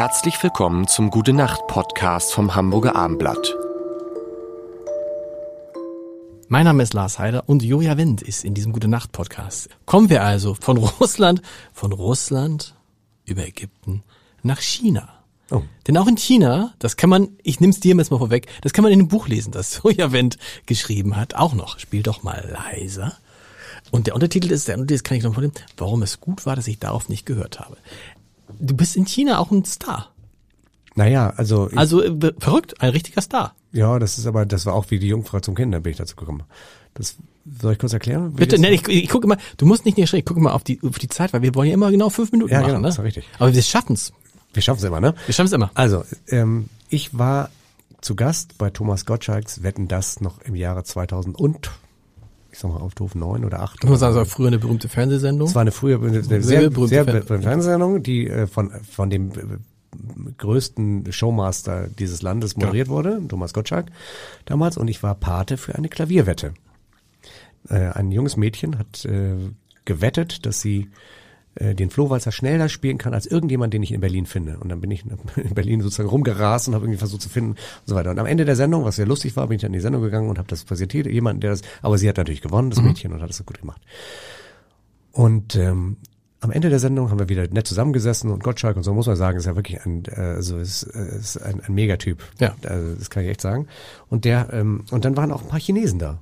Herzlich willkommen zum Gute Nacht Podcast vom Hamburger Armblatt. Mein Name ist Lars Heider und Joja Wendt ist in diesem Gute Nacht Podcast. Kommen wir also von Russland, von Russland über Ägypten nach China. Oh. Denn auch in China, das kann man, ich nehme es dir jetzt mal vorweg, das kann man in dem Buch lesen, das Soja Wendt geschrieben hat, auch noch. Spiel doch mal leiser. Und der Untertitel ist, der Untertitel kann ich noch vorlesen, warum es gut war, dass ich darauf nicht gehört habe. Du bist in China auch ein Star. Naja, also, ich, Also äh, verrückt, ein richtiger Star. ja, das ist aber, das war auch wie die Jungfrau zum Kind, da bin ich dazu gekommen. Das soll ich kurz erklären? Bitte, das- ne, ich, ich gucke mal, du musst nicht schräg, ich gucke mal auf die, auf die Zeit, weil wir wollen ja immer genau fünf Minuten Ja, machen, genau, ne? ist doch richtig. Aber wir schaffen's. Wir schaffen es immer, ne? Wir schaffen's immer. Also, ähm, ich war zu Gast bei Thomas Gottschalks Wetten das noch im Jahre 2000 und, sag mal, auf doof neun oder acht. Muss sagen, es war früher eine berühmte Fernsehsendung. Es war eine frühe, eine sehr, Sehr berühmte sehr berühmte Fernsehsendung, die äh, von, von dem äh, größten Showmaster dieses Landes moderiert wurde, Thomas Gottschalk damals, und ich war Pate für eine Klavierwette. Äh, ein junges Mädchen hat äh, gewettet, dass sie den Flohwalzer schneller spielen kann als irgendjemand, den ich in Berlin finde. Und dann bin ich in Berlin sozusagen rumgerast und habe irgendwie versucht zu finden und so weiter. Und am Ende der Sendung, was sehr lustig war, bin ich dann in die Sendung gegangen und habe das präsentiert. Jemand, der das, aber sie hat natürlich gewonnen, das Mädchen, und hat das so gut gemacht. Und ähm, am Ende der Sendung haben wir wieder nett zusammengesessen und Gottschalk und so muss man sagen, ist ja wirklich ein, äh, also ist, äh, ist ein, ein Megatyp. Ja. Also, das kann ich echt sagen. Und der, ähm, und dann waren auch ein paar Chinesen da.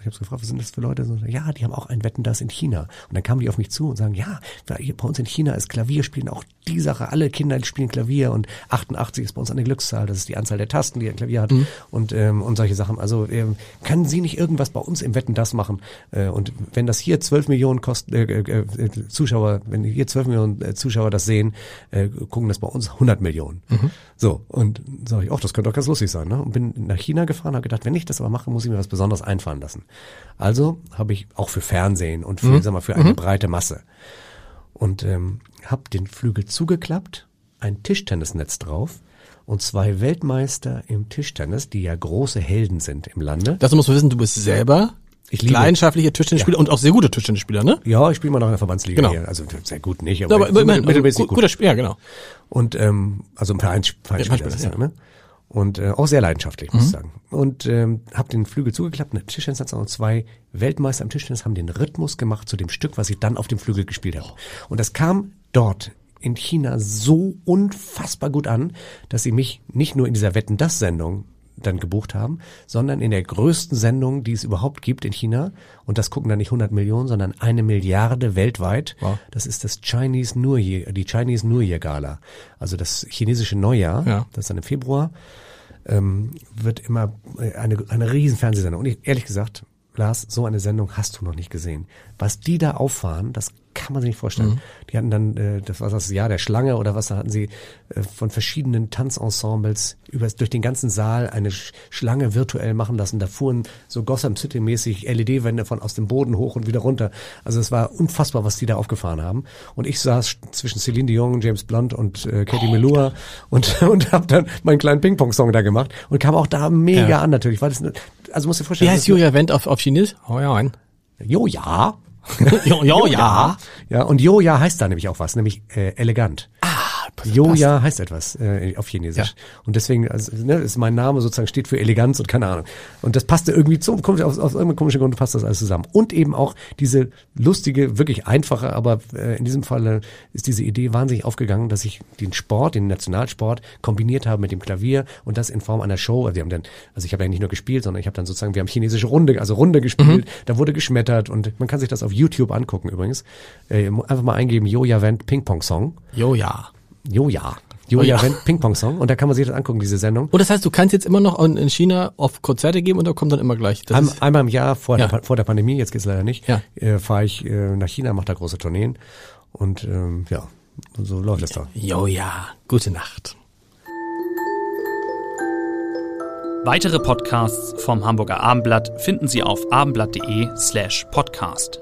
Ich habe gefragt, was sind das für Leute? So, ja, die haben auch ein Wetten das in China. Und dann kamen die auf mich zu und sagen, ja, bei uns in China ist Klavierspielen auch die Sache. Alle Kinder spielen Klavier und 88 ist bei uns eine Glückszahl. Das ist die Anzahl der Tasten, die ein Klavier hat und ähm, und solche Sachen. Also ähm, können Sie nicht irgendwas bei uns im Wetten das machen? Äh, und wenn das hier 12 Millionen kosten, äh, äh, äh, Zuschauer, wenn hier 12 Millionen äh, Zuschauer das sehen, äh, gucken das bei uns 100 Millionen. So und sage ich, auch das könnte doch ganz lustig sein. Ne? Und bin nach China gefahren, habe gedacht, wenn ich das aber mache, muss ich mir was Besonderes einfallen lassen. Also habe ich auch für Fernsehen und für, sag mal, für eine breite Masse und ähm, habe den Flügel zugeklappt, ein Tischtennisnetz drauf und zwei Weltmeister im Tischtennis, die ja große Helden sind im Lande. Das musst du wissen, du bist selber Ich liebe- leidenschaftlicher Tischtennisspieler und auch sehr guter Tischtennisspieler, ne? Ja, ich spiele mal noch in der Verbandsliga Genau. hier. Also sehr gut nicht, Ja, aber, aber so immerhin, also, mittelmäßig gut, gut. guter Spieler, ja, genau. Und ähm, also ein Vereins, Vereinsspieler, Vereinsspieler, ist das, ja. ne? Und äh, auch sehr leidenschaftlich, muss Mhm. ich sagen. Und ähm, habe den Flügel zugeklappt, eine Tischtennis und zwei Weltmeister im Tischtennis haben den Rhythmus gemacht zu dem Stück, was ich dann auf dem Flügel gespielt habe. Und das kam dort in China so unfassbar gut an, dass sie mich nicht nur in dieser Wetten das Sendung dann gebucht haben, sondern in der größten Sendung, die es überhaupt gibt in China. Und das gucken dann nicht 100 Millionen, sondern eine Milliarde weltweit. Wow. Das ist das Chinese New Year, die Chinese New Year Gala. Also das chinesische Neujahr. Ja. Das ist dann im Februar. Ähm, wird immer eine, eine riesen Fernsehsendung. Und ich, ehrlich gesagt, Lars, so eine Sendung hast du noch nicht gesehen. Was die da auffahren, das kann man sich nicht vorstellen. Die hatten dann, äh, das war das Jahr der Schlange oder was, da hatten sie äh, von verschiedenen Tanzensembles über, durch den ganzen Saal eine Sch Schlange virtuell machen lassen. Da fuhren so Gotham City-mäßig LED-Wände von aus dem Boden hoch und wieder runter. Also es war unfassbar, was die da aufgefahren haben. Und ich saß zwischen Celine Dion, James Blunt und äh, Katie Melua und, und habe dann meinen kleinen Ping-Pong-Song da gemacht und kam auch da mega Ja. an natürlich. Weil das, also musst du dir Wie vorstellen. heißt das- Julia Wendt auf, auf Chinesisch? Oh ja, ein. Jo, ja. Jo, jo, ja. Ja, und Joja heißt da nämlich auch was, nämlich äh, elegant. Joja heißt etwas äh, auf Chinesisch. Und deswegen also, ne, ist mein Name sozusagen steht für Eleganz und keine Ahnung. Und das passte irgendwie zu, kommt aus, aus irgendeinem komischen Grund passt das alles zusammen. Und eben auch diese lustige, wirklich einfache, aber äh, in diesem Falle ist diese Idee wahnsinnig aufgegangen, dass ich den Sport, den Nationalsport kombiniert habe mit dem Klavier und das in Form einer Show. Also, wir haben dann, also ich habe ja nicht nur gespielt, sondern ich habe dann sozusagen, wir haben chinesische Runde, also Runde gespielt, da wurde geschmettert und man kann sich das auf YouTube angucken übrigens. Äh, einfach mal eingeben, Joja Wendt Ping Pong Song. Jo, ja. Joja. Oh ja. Joja Wendt Ping Pong Song und da kann man sich das angucken, diese Sendung. Und das heißt, du kannst jetzt immer noch in in China auf Konzerte geben und da kommt dann immer gleich. Das Ein, ist, einmal im Jahr vor, Ja. der, vor der Pandemie, jetzt geht's leider nicht, Ja. äh, fahre ich äh, nach China, mache da große Tourneen und ähm, ja, so läuft es da. jo, ja. Gute Nacht. Weitere Podcasts vom Hamburger Abendblatt finden Sie auf abendblatt.de slash podcast.